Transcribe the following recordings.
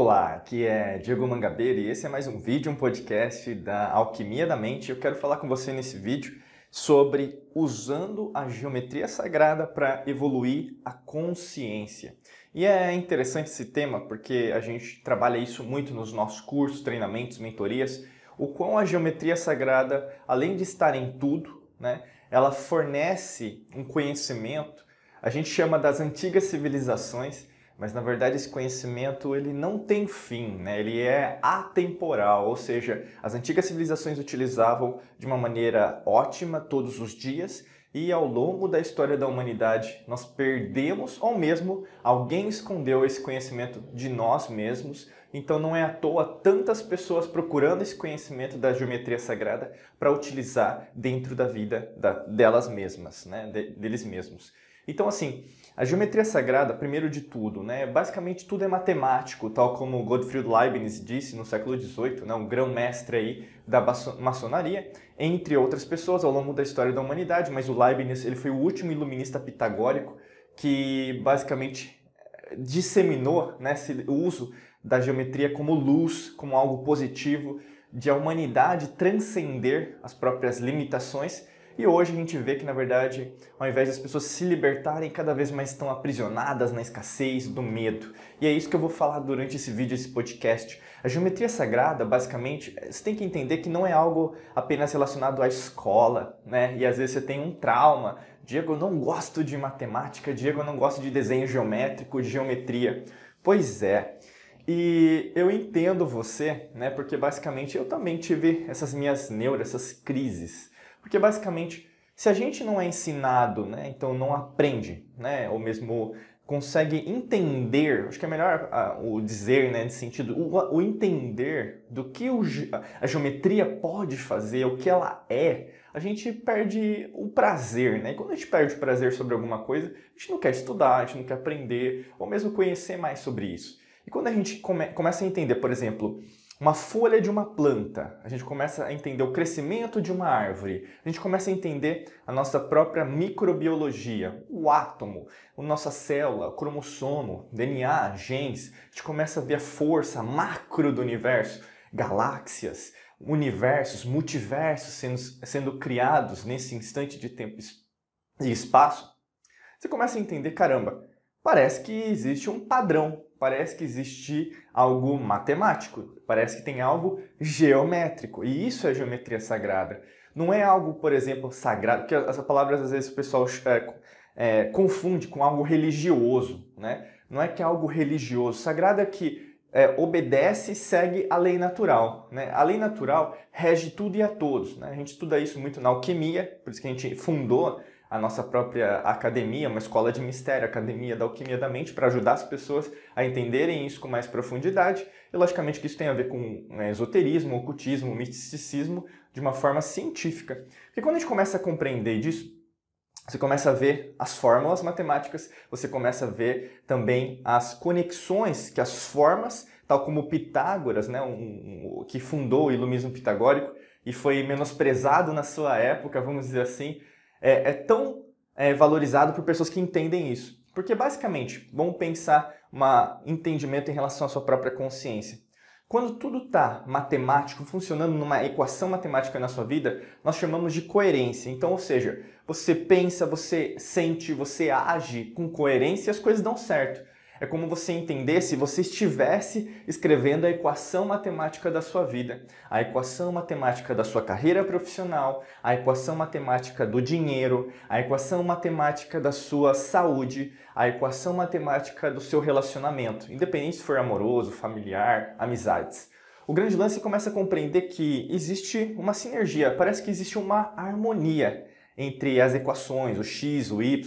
Olá, aqui é Diego Mangabeira e esse é mais um vídeo, um podcast da Alquimia da Mente. Eu quero falar com você nesse vídeo sobre usando a geometria sagrada para evoluir a consciência. E é interessante esse tema porque a gente trabalha isso muito nos nossos cursos, treinamentos, mentorias, o quão a geometria sagrada, além de estar em tudo, né, ela fornece um conhecimento, a gente chama das antigas civilizações, mas na verdade esse conhecimento ele não tem fim, né? ele é atemporal, ou seja, as antigas civilizações utilizavam de uma maneira ótima todos os dias e ao longo da história da humanidade nós perdemos ou mesmo alguém escondeu esse conhecimento de nós mesmos. Então não é à toa tantas pessoas procurando esse conhecimento da geometria sagrada para utilizar dentro da vida da, delas mesmas, né? De, deles mesmos. Então, assim, a geometria sagrada, primeiro de tudo, né, basicamente tudo é matemático, tal como Gottfried Leibniz disse no século XVIII, né, um grão-mestre aí da maçonaria, entre outras pessoas ao longo da história da humanidade, mas o Leibniz ele foi o último iluminista pitagórico que basicamente disseminou né, o uso da geometria como luz, como algo positivo, de a humanidade transcender as próprias limitações e hoje a gente vê que, na verdade, ao invés das pessoas se libertarem, cada vez mais estão aprisionadas na escassez, do medo. E é isso que eu vou falar durante esse vídeo, esse podcast. A geometria sagrada, basicamente, você tem que entender que não é algo apenas relacionado à escola, né? E às vezes você tem um trauma. Diego, eu não gosto de matemática, Diego, eu não gosto de desenho geométrico, de geometria. Pois é. E eu entendo você, né? Porque basicamente eu também tive essas minhas neuras, essas crises. Porque basicamente, se a gente não é ensinado, né, então não aprende, né, ou mesmo consegue entender, acho que é melhor uh, o dizer, né, nesse sentido, o, o entender do que o, a geometria pode fazer, o que ela é, a gente perde o prazer, né? E quando a gente perde o prazer sobre alguma coisa, a gente não quer estudar, a gente não quer aprender, ou mesmo conhecer mais sobre isso. E quando a gente come, começa a entender, por exemplo, uma folha de uma planta, a gente começa a entender o crescimento de uma árvore, a gente começa a entender a nossa própria microbiologia, o átomo, a nossa célula, o cromossomo, DNA, genes, a gente começa a ver a força macro do universo, galáxias, universos, multiversos sendo, sendo criados nesse instante de tempo e espaço. Você começa a entender, caramba, parece que existe um padrão, parece que existe algo matemático, parece que tem algo geométrico. E isso é geometria sagrada. Não é algo, por exemplo, sagrado, porque essa palavra às vezes o pessoal é, é, confunde com algo religioso, né? Não é que é algo religioso. Sagrado é que é, obedece e segue a lei natural. Né? A lei natural rege tudo e a todos. Né? A gente estuda isso muito na alquimia, por isso que a gente fundou a nossa própria academia, uma escola de mistério, Academia da Alquimia da Mente, para ajudar as pessoas a entenderem isso com mais profundidade. E logicamente que isso tem a ver com né, esoterismo, ocultismo, misticismo, de uma forma científica. Porque quando a gente começa a compreender disso, você começa a ver as fórmulas matemáticas, você começa a ver também as conexões que as formas, tal como Pitágoras, né, um, um, que fundou o iluminismo pitagórico e foi menosprezado na sua época, vamos dizer assim, é, é tão é, valorizado por pessoas que entendem isso. Porque basicamente, vamos pensar um entendimento em relação à sua própria consciência. Quando tudo está matemático, funcionando numa equação matemática na sua vida, nós chamamos de coerência. Então, ou seja, você pensa, você sente, você age com coerência e as coisas dão certo. É como você entender se você estivesse escrevendo a equação matemática da sua vida, a equação matemática da sua carreira profissional, a equação matemática do dinheiro, a equação matemática da sua saúde, a equação matemática do seu relacionamento, independente se for amoroso, familiar, amizades. O grande lance começa a compreender que existe uma sinergia, parece que existe uma harmonia entre as equações, o x, o y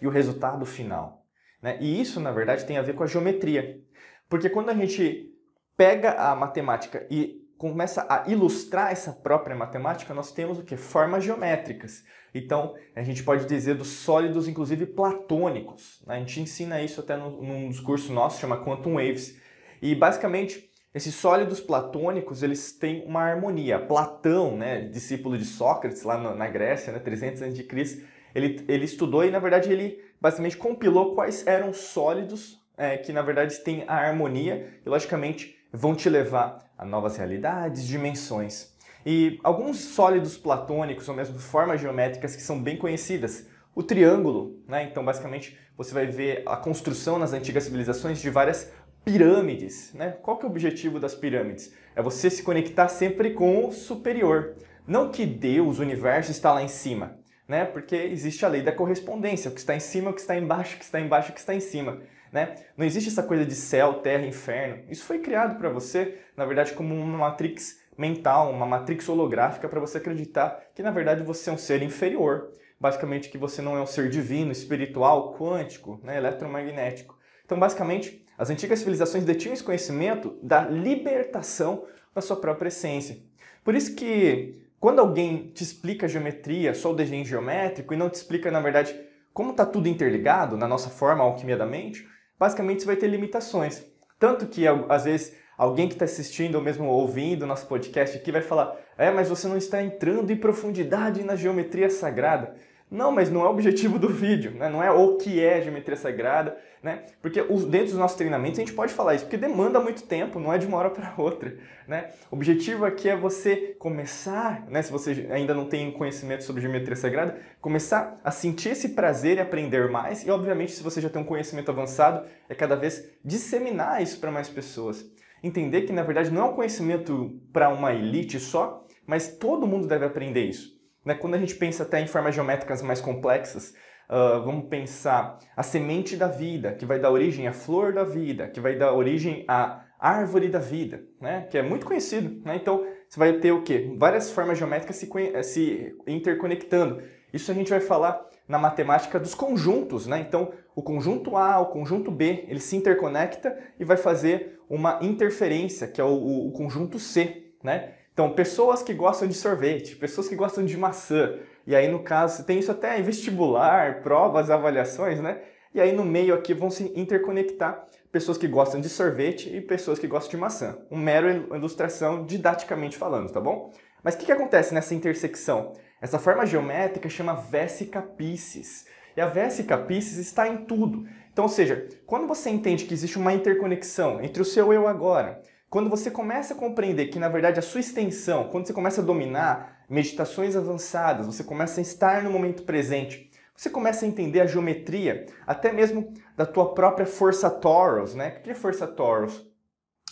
e o resultado final. Né? E isso, na verdade, tem a ver com a geometria. Porque quando a gente pega a matemática e começa a ilustrar essa própria matemática, nós temos o que? Formas geométricas. Então, a gente pode dizer dos sólidos, inclusive platônicos. Né? A gente ensina isso até num dos cursos nossos, chama Quantum Waves. E, basicamente, esses sólidos platônicos, eles têm uma harmonia. Platão, né, discípulo de Sócrates, lá na Grécia, né, 300 a.C., ele, ele estudou e, na verdade, ele basicamente compilou quais eram sólidos é, que na verdade têm a harmonia e, logicamente, vão te levar a novas realidades, dimensões. E alguns sólidos platônicos, ou mesmo formas geométricas que são bem conhecidas. O triângulo, né? então basicamente você vai ver a construção nas antigas civilizações de várias pirâmides. Né? Qual que é o objetivo das pirâmides? É você se conectar sempre com o superior. Não que Deus, o universo, está lá em cima, né? porque existe a lei da correspondência. O que está em cima, o que está embaixo, o que está embaixo, o que está em cima. Né? Não existe essa coisa de céu, terra, inferno. Isso foi criado para você, na verdade, como uma matrix mental, uma matrix holográfica para você acreditar que na verdade você é um ser inferior, basicamente que você não é um ser divino, espiritual, quântico, né, eletromagnético. Então, basicamente, as antigas civilizações detinham esse conhecimento da libertação da sua própria essência. Por isso que quando alguém te explica a geometria, só o desenho geométrico, e não te explica, na verdade, como está tudo interligado na nossa forma, alquimia da mente, basicamente você vai ter limitações. Tanto que, às vezes, alguém que está assistindo ou mesmo ouvindo nosso podcast aqui vai falar: é, mas você não está entrando em profundidade na geometria sagrada. Não, mas não é o objetivo do vídeo, né? não é o que é geometria sagrada, né? porque dentro dos nossos treinamentos a gente pode falar isso, porque demanda muito tempo, não é de uma hora para outra. Né? O objetivo aqui é você começar, né? se você ainda não tem conhecimento sobre geometria sagrada, começar a sentir esse prazer e aprender mais, e obviamente se você já tem um conhecimento avançado, é cada vez disseminar isso para mais pessoas entender que na verdade não é um conhecimento para uma elite só, mas todo mundo deve aprender isso. Né? Quando a gente pensa até em formas geométricas mais complexas, uh, vamos pensar a semente da vida, que vai dar origem à flor da vida, que vai dar origem à árvore da vida, né? que é muito conhecido. Né? Então, você vai ter o quê? Várias formas geométricas se, se interconectando. Isso a gente vai falar na matemática dos conjuntos, né? Então, o conjunto A, o conjunto B, ele se interconecta e vai fazer uma interferência, que é o, o, conjunto C, né? Então, pessoas que gostam de sorvete, pessoas que gostam de maçã, e aí no caso, tem isso até em vestibular, provas, avaliações, né? E aí no meio aqui vão se interconectar pessoas que gostam de sorvete e pessoas que gostam de maçã. Um mero ilustração didaticamente falando, tá bom? Mas o que, que acontece nessa intersecção? Essa forma geométrica chama Vesica Piscis. E a Vesica Piscis está em tudo. Então, ou seja, quando você entende que existe uma interconexão entre o seu eu agora, quando você começa a compreender que, na verdade, a sua extensão, quando você começa a dominar meditações avançadas, você começa a estar no momento presente, você começa a entender a geometria, até mesmo da tua própria força Torus, né? O que é força Torus?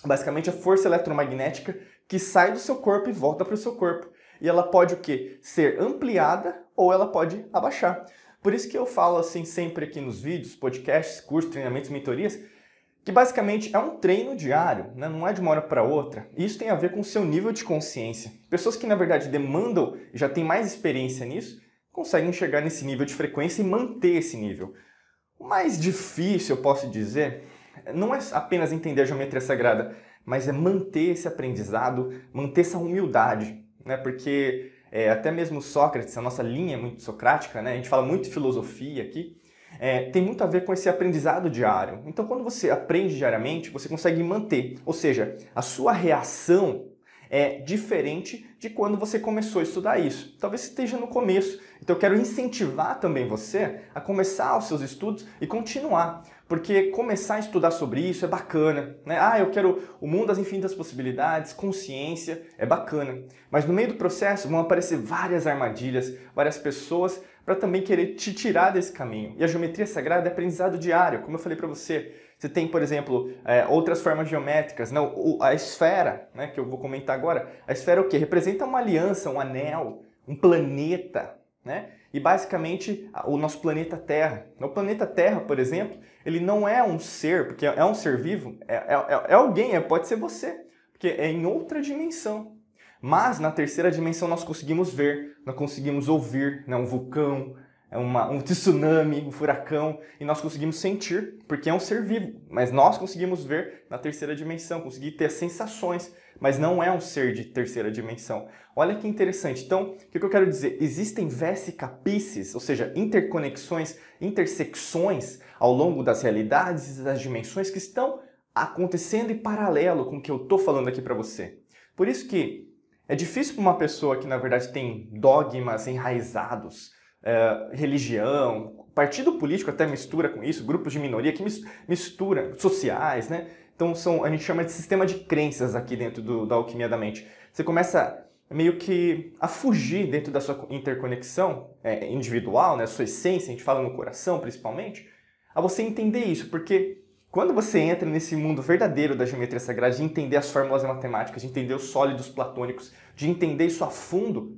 Basicamente, a força eletromagnética que sai do seu corpo e volta para o seu corpo e ela pode o quê? Ser ampliada ou ela pode abaixar. Por isso que eu falo assim sempre aqui nos vídeos, podcasts, cursos, treinamentos, mentorias, que basicamente é um treino diário, né? não é de uma hora para outra. Isso tem a ver com o seu nível de consciência. Pessoas que na verdade demandam já têm mais experiência nisso, conseguem chegar nesse nível de frequência e manter esse nível. O mais difícil, eu posso dizer, não é apenas entender a geometria sagrada, mas é manter esse aprendizado, manter essa humildade né? Porque é, até mesmo Sócrates, a nossa linha é muito socrática, né? A gente fala muito de filosofia aqui. É, tem muito a ver com esse aprendizado diário. Então, quando você aprende diariamente, você consegue manter, ou seja, a sua reação é diferente de quando você começou a estudar isso. Talvez esteja no começo. Então eu quero incentivar também você a começar os seus estudos e continuar. Porque começar a estudar sobre isso é bacana, né? Ah, eu quero o mundo das infinitas possibilidades, consciência, é bacana. Mas no meio do processo vão aparecer várias armadilhas, várias pessoas para também querer te tirar desse caminho. E a geometria sagrada é aprendizado diário, como eu falei para você. Você tem, por exemplo, é, outras formas geométricas. Não, a esfera, né, que eu vou comentar agora. A esfera é o quê? Representa uma aliança, um anel, um planeta. Né? E basicamente o nosso planeta Terra. O planeta Terra, por exemplo, ele não é um ser, porque é um ser vivo, é, é, é alguém, é, pode ser você, porque é em outra dimensão. Mas na terceira dimensão nós conseguimos ver, nós conseguimos ouvir, né? um vulcão, é uma, um tsunami, um furacão, e nós conseguimos sentir, porque é um ser vivo. Mas nós conseguimos ver na terceira dimensão, conseguir ter sensações, mas não é um ser de terceira dimensão. Olha que interessante. Então, o que eu quero dizer? Existem vesicapices, ou seja, interconexões, intersecções ao longo das realidades e das dimensões que estão acontecendo em paralelo com o que eu estou falando aqui para você. Por isso que é difícil para uma pessoa que, na verdade, tem dogmas enraizados, é, religião, partido político até mistura com isso, grupos de minoria que misturam, sociais, né? Então são, a gente chama de sistema de crenças aqui dentro do, da alquimia da mente. Você começa meio que a fugir dentro da sua interconexão é, individual, né, sua essência, a gente fala no coração principalmente, a você entender isso, porque quando você entra nesse mundo verdadeiro da geometria sagrada, de entender as fórmulas matemáticas, de entender os sólidos platônicos, de entender isso a fundo,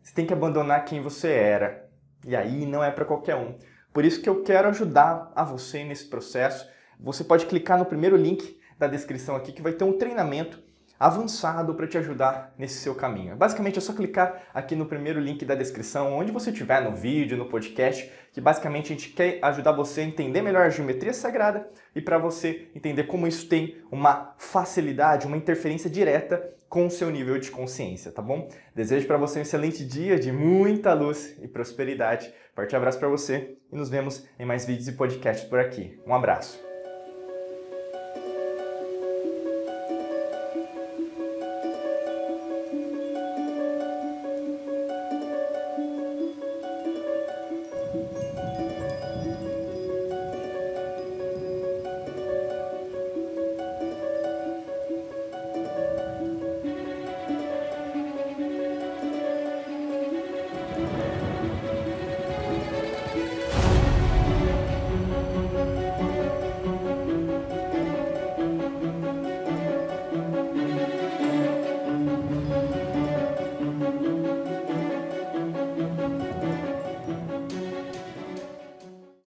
você tem que abandonar quem você era. E aí não é para qualquer um. Por isso que eu quero ajudar a você nesse processo. Você pode clicar no primeiro link da descrição aqui que vai ter um treinamento avançado para te ajudar nesse seu caminho. Basicamente é só clicar aqui no primeiro link da descrição, onde você estiver no vídeo, no podcast, que basicamente a gente quer ajudar você a entender melhor a geometria sagrada e para você entender como isso tem uma facilidade, uma interferência direta com o seu nível de consciência, tá bom? Desejo para você um excelente dia de muita luz e prosperidade. Forte abraço para você e nos vemos em mais vídeos e podcasts por aqui. Um abraço.